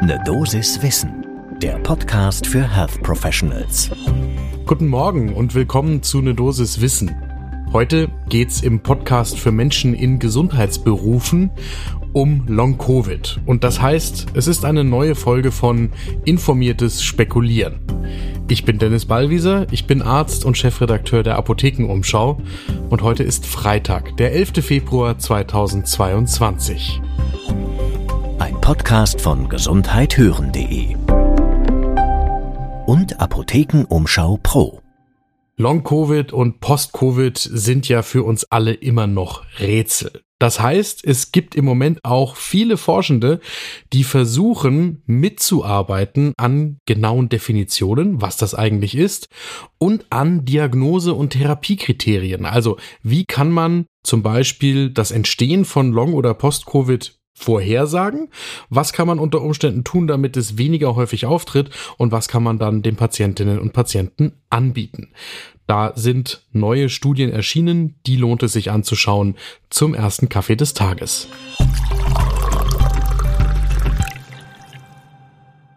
Ne Dosis Wissen, der Podcast für Health Professionals. Guten Morgen und willkommen zu Ne Dosis Wissen. Heute geht's im Podcast für Menschen in Gesundheitsberufen um Long Covid. Und das heißt, es ist eine neue Folge von Informiertes Spekulieren. Ich bin Dennis Ballwieser, ich bin Arzt und Chefredakteur der Apothekenumschau und heute ist Freitag, der 11. Februar 2022. Podcast von gesundheithören.de und Apothekenumschau Pro. Long-Covid und Post-Covid sind ja für uns alle immer noch Rätsel. Das heißt, es gibt im Moment auch viele Forschende, die versuchen mitzuarbeiten an genauen Definitionen, was das eigentlich ist, und an Diagnose- und Therapiekriterien. Also wie kann man zum Beispiel das Entstehen von Long- oder Post-Covid vorhersagen? Was kann man unter Umständen tun, damit es weniger häufig auftritt? Und was kann man dann den Patientinnen und Patienten anbieten? Da sind neue Studien erschienen, die lohnt es sich anzuschauen zum ersten Kaffee des Tages.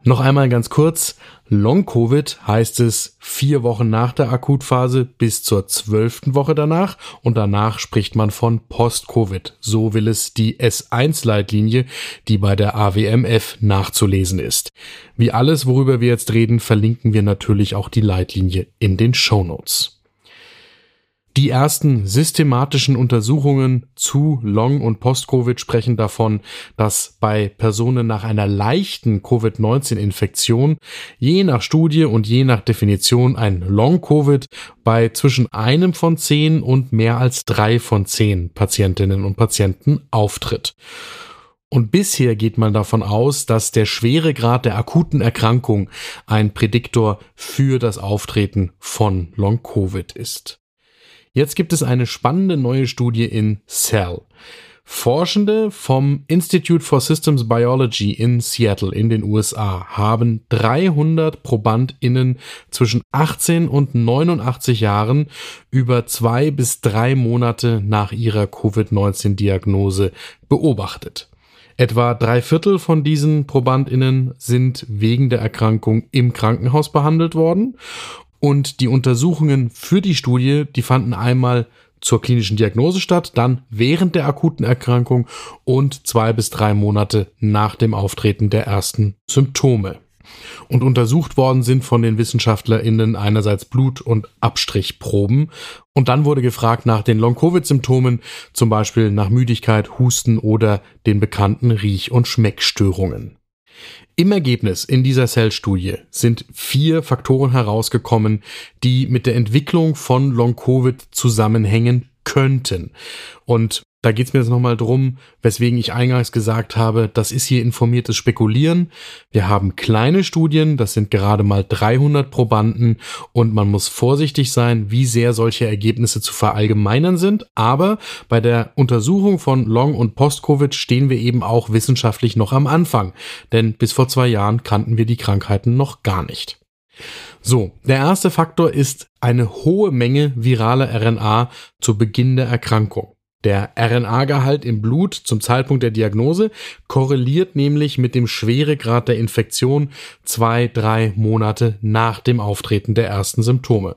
Noch einmal ganz kurz. Long-Covid heißt es vier Wochen nach der Akutphase bis zur zwölften Woche danach und danach spricht man von Post-Covid. So will es die S1-Leitlinie, die bei der AWMF nachzulesen ist. Wie alles, worüber wir jetzt reden, verlinken wir natürlich auch die Leitlinie in den Show Notes. Die ersten systematischen Untersuchungen zu Long- und Post-Covid sprechen davon, dass bei Personen nach einer leichten Covid-19-Infektion je nach Studie und je nach Definition ein Long-Covid bei zwischen einem von zehn und mehr als drei von zehn Patientinnen und Patienten auftritt. Und bisher geht man davon aus, dass der Schweregrad der akuten Erkrankung ein Prädiktor für das Auftreten von Long-Covid ist. Jetzt gibt es eine spannende neue Studie in Cell. Forschende vom Institute for Systems Biology in Seattle in den USA haben 300 ProbandInnen zwischen 18 und 89 Jahren über zwei bis drei Monate nach ihrer Covid-19-Diagnose beobachtet. Etwa drei Viertel von diesen ProbandInnen sind wegen der Erkrankung im Krankenhaus behandelt worden und die Untersuchungen für die Studie, die fanden einmal zur klinischen Diagnose statt, dann während der akuten Erkrankung und zwei bis drei Monate nach dem Auftreten der ersten Symptome. Und untersucht worden sind von den WissenschaftlerInnen einerseits Blut- und Abstrichproben. Und dann wurde gefragt nach den Long-Covid-Symptomen, zum Beispiel nach Müdigkeit, Husten oder den bekannten Riech- und Schmeckstörungen. Im Ergebnis in dieser Cell-Studie sind vier Faktoren herausgekommen, die mit der Entwicklung von Long-Covid zusammenhängen könnten. Und da geht es mir jetzt nochmal drum, weswegen ich eingangs gesagt habe, das ist hier informiertes Spekulieren. Wir haben kleine Studien, das sind gerade mal 300 Probanden und man muss vorsichtig sein, wie sehr solche Ergebnisse zu verallgemeinern sind. Aber bei der Untersuchung von Long- und Post-Covid stehen wir eben auch wissenschaftlich noch am Anfang. Denn bis vor zwei Jahren kannten wir die Krankheiten noch gar nicht. So, der erste Faktor ist eine hohe Menge viraler RNA zu Beginn der Erkrankung. Der RNA-Gehalt im Blut zum Zeitpunkt der Diagnose korreliert nämlich mit dem Schweregrad der Infektion zwei, drei Monate nach dem Auftreten der ersten Symptome.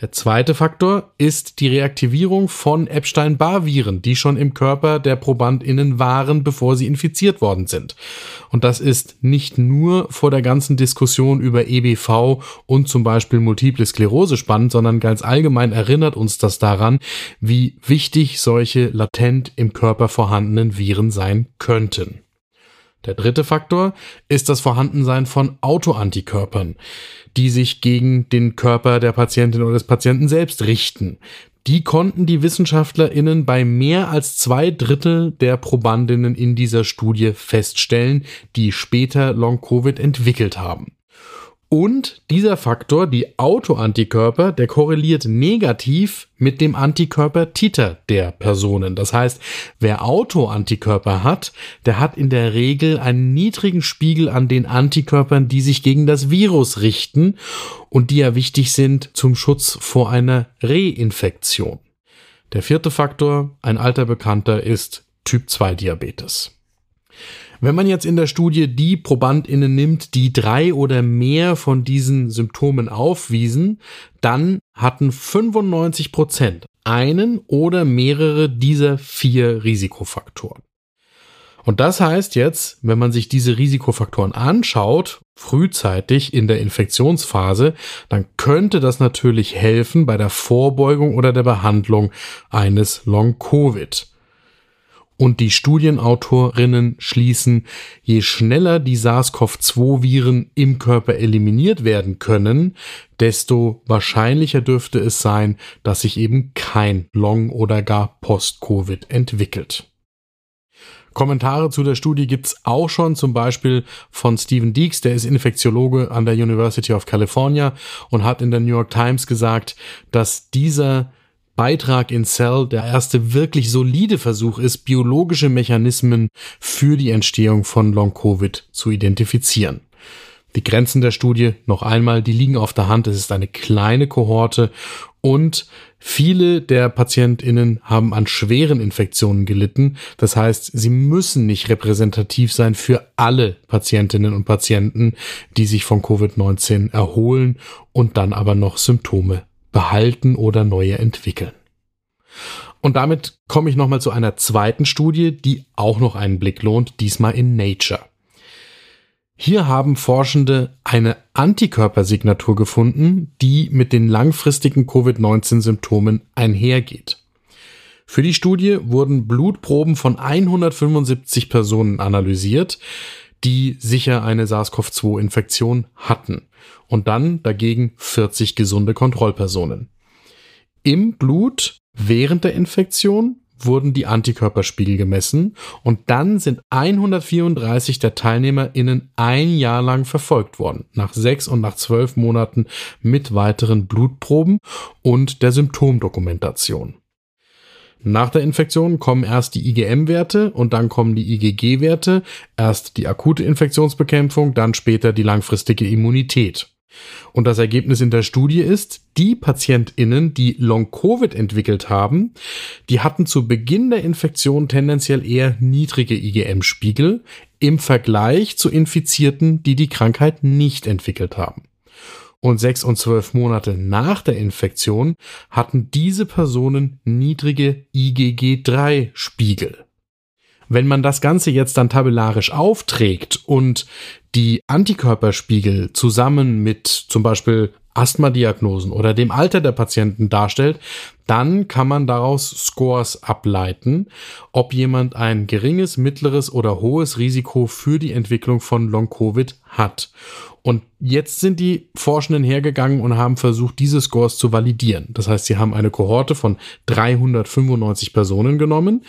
Der zweite Faktor ist die Reaktivierung von Epstein-Barr-Viren, die schon im Körper der ProbandInnen waren, bevor sie infiziert worden sind. Und das ist nicht nur vor der ganzen Diskussion über EBV und zum Beispiel Multiple Sklerose spannend, sondern ganz allgemein erinnert uns das daran, wie wichtig solche latent im Körper vorhandenen Viren sein könnten. Der dritte Faktor ist das Vorhandensein von Autoantikörpern, die sich gegen den Körper der Patientin oder des Patienten selbst richten. Die konnten die WissenschaftlerInnen bei mehr als zwei Drittel der Probandinnen in dieser Studie feststellen, die später Long-Covid entwickelt haben. Und dieser Faktor, die Autoantikörper, der korreliert negativ mit dem Antikörpertiter der Personen. Das heißt, wer Autoantikörper hat, der hat in der Regel einen niedrigen Spiegel an den Antikörpern, die sich gegen das Virus richten und die ja wichtig sind zum Schutz vor einer Reinfektion. Der vierte Faktor, ein alter Bekannter, ist Typ 2 Diabetes. Wenn man jetzt in der Studie die ProbandInnen nimmt, die drei oder mehr von diesen Symptomen aufwiesen, dann hatten 95 Prozent einen oder mehrere dieser vier Risikofaktoren. Und das heißt jetzt, wenn man sich diese Risikofaktoren anschaut, frühzeitig in der Infektionsphase, dann könnte das natürlich helfen bei der Vorbeugung oder der Behandlung eines Long-Covid. Und die Studienautorinnen schließen, je schneller die SARS-CoV-2-Viren im Körper eliminiert werden können, desto wahrscheinlicher dürfte es sein, dass sich eben kein Long- oder gar Post-Covid entwickelt. Kommentare zu der Studie gibt's auch schon, zum Beispiel von Stephen Deeks, der ist Infektiologe an der University of California und hat in der New York Times gesagt, dass dieser Beitrag in Cell der erste wirklich solide Versuch ist, biologische Mechanismen für die Entstehung von Long-Covid zu identifizieren. Die Grenzen der Studie, noch einmal, die liegen auf der Hand. Es ist eine kleine Kohorte und viele der PatientInnen haben an schweren Infektionen gelitten. Das heißt, sie müssen nicht repräsentativ sein für alle Patientinnen und Patienten, die sich von Covid-19 erholen und dann aber noch Symptome behalten oder neue entwickeln. Und damit komme ich nochmal zu einer zweiten Studie, die auch noch einen Blick lohnt, diesmal in Nature. Hier haben Forschende eine Antikörpersignatur gefunden, die mit den langfristigen Covid-19-Symptomen einhergeht. Für die Studie wurden Blutproben von 175 Personen analysiert, die sicher eine SARS-CoV-2-Infektion hatten und dann dagegen 40 gesunde Kontrollpersonen. Im Blut während der Infektion wurden die Antikörperspiegel gemessen und dann sind 134 der TeilnehmerInnen ein Jahr lang verfolgt worden, nach sechs und nach zwölf Monaten mit weiteren Blutproben und der Symptomdokumentation. Nach der Infektion kommen erst die IgM-Werte und dann kommen die IgG-Werte, erst die akute Infektionsbekämpfung, dann später die langfristige Immunität. Und das Ergebnis in der Studie ist, die PatientInnen, die Long-Covid entwickelt haben, die hatten zu Beginn der Infektion tendenziell eher niedrige IgM-Spiegel im Vergleich zu Infizierten, die die Krankheit nicht entwickelt haben. Und sechs und zwölf Monate nach der Infektion hatten diese Personen niedrige IgG3-Spiegel. Wenn man das Ganze jetzt dann tabellarisch aufträgt und die Antikörperspiegel zusammen mit zum Beispiel Asthma-Diagnosen oder dem Alter der Patienten darstellt, dann kann man daraus Scores ableiten, ob jemand ein geringes, mittleres oder hohes Risiko für die Entwicklung von Long-Covid hat. Und jetzt sind die Forschenden hergegangen und haben versucht, diese Scores zu validieren. Das heißt, sie haben eine Kohorte von 395 Personen genommen,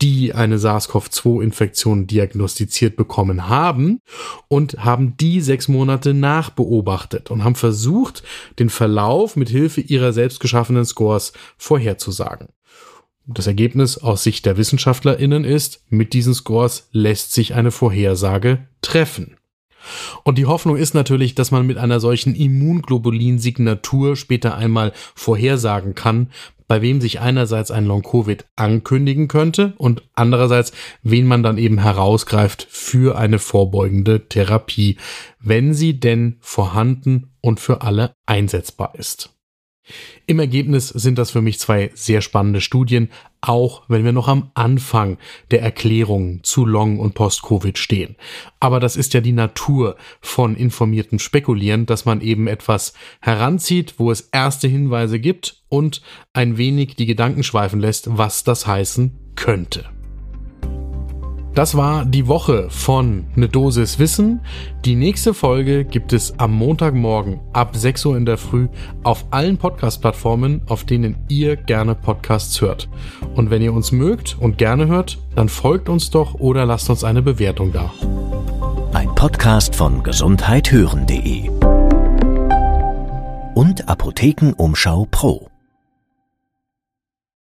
die eine SARS-CoV-2-Infektion diagnostiziert bekommen haben und haben die sechs Monate nachbeobachtet und haben versucht, den Verlauf mit Hilfe ihrer selbstgeschaffenen Scores vorherzusagen. Das Ergebnis aus Sicht der WissenschaftlerInnen ist, mit diesen Scores lässt sich eine Vorhersage treffen. Und die Hoffnung ist natürlich, dass man mit einer solchen Immunglobulin-Signatur später einmal vorhersagen kann, bei wem sich einerseits ein Long-Covid ankündigen könnte und andererseits, wen man dann eben herausgreift für eine vorbeugende Therapie, wenn sie denn vorhanden und für alle einsetzbar ist. Im Ergebnis sind das für mich zwei sehr spannende Studien, auch wenn wir noch am Anfang der Erklärung zu Long- und Post-Covid stehen. Aber das ist ja die Natur von informiertem Spekulieren, dass man eben etwas heranzieht, wo es erste Hinweise gibt und ein wenig die Gedanken schweifen lässt, was das heißen könnte. Das war die Woche von Ne Dosis Wissen. Die nächste Folge gibt es am Montagmorgen ab 6 Uhr in der Früh auf allen Podcast-Plattformen, auf denen ihr gerne Podcasts hört. Und wenn ihr uns mögt und gerne hört, dann folgt uns doch oder lasst uns eine Bewertung da. Ein Podcast von gesundheithören.de und Apothekenumschau Pro.